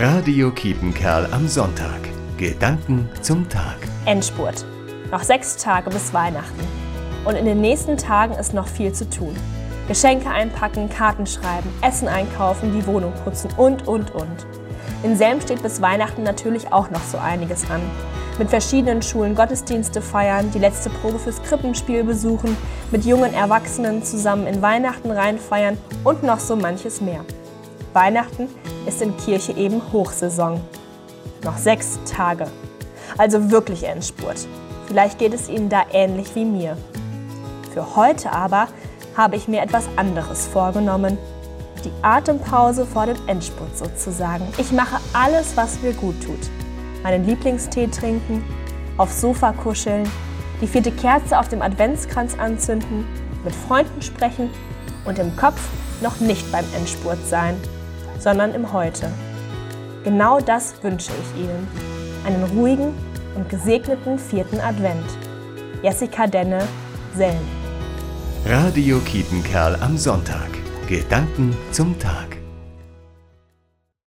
Radio Kiepenkerl am Sonntag. Gedanken zum Tag. Endspurt. Noch sechs Tage bis Weihnachten. Und in den nächsten Tagen ist noch viel zu tun. Geschenke einpacken, Karten schreiben, Essen einkaufen, die Wohnung putzen und, und, und. In Selm steht bis Weihnachten natürlich auch noch so einiges an. Mit verschiedenen Schulen Gottesdienste feiern, die letzte Probe fürs Krippenspiel besuchen, mit jungen Erwachsenen zusammen in Weihnachten reinfeiern und noch so manches mehr. Weihnachten ist in Kirche eben Hochsaison. Noch sechs Tage. Also wirklich Endspurt. Vielleicht geht es Ihnen da ähnlich wie mir. Für heute aber habe ich mir etwas anderes vorgenommen. Die Atempause vor dem Endspurt sozusagen. Ich mache alles, was mir gut tut. Meinen Lieblingstee trinken, aufs Sofa kuscheln, die vierte Kerze auf dem Adventskranz anzünden, mit Freunden sprechen und im Kopf noch nicht beim Endspurt sein sondern im Heute. Genau das wünsche ich Ihnen. Einen ruhigen und gesegneten vierten Advent. Jessica Denne, Selm. Radio Kiepenkerl am Sonntag. Gedanken zum Tag.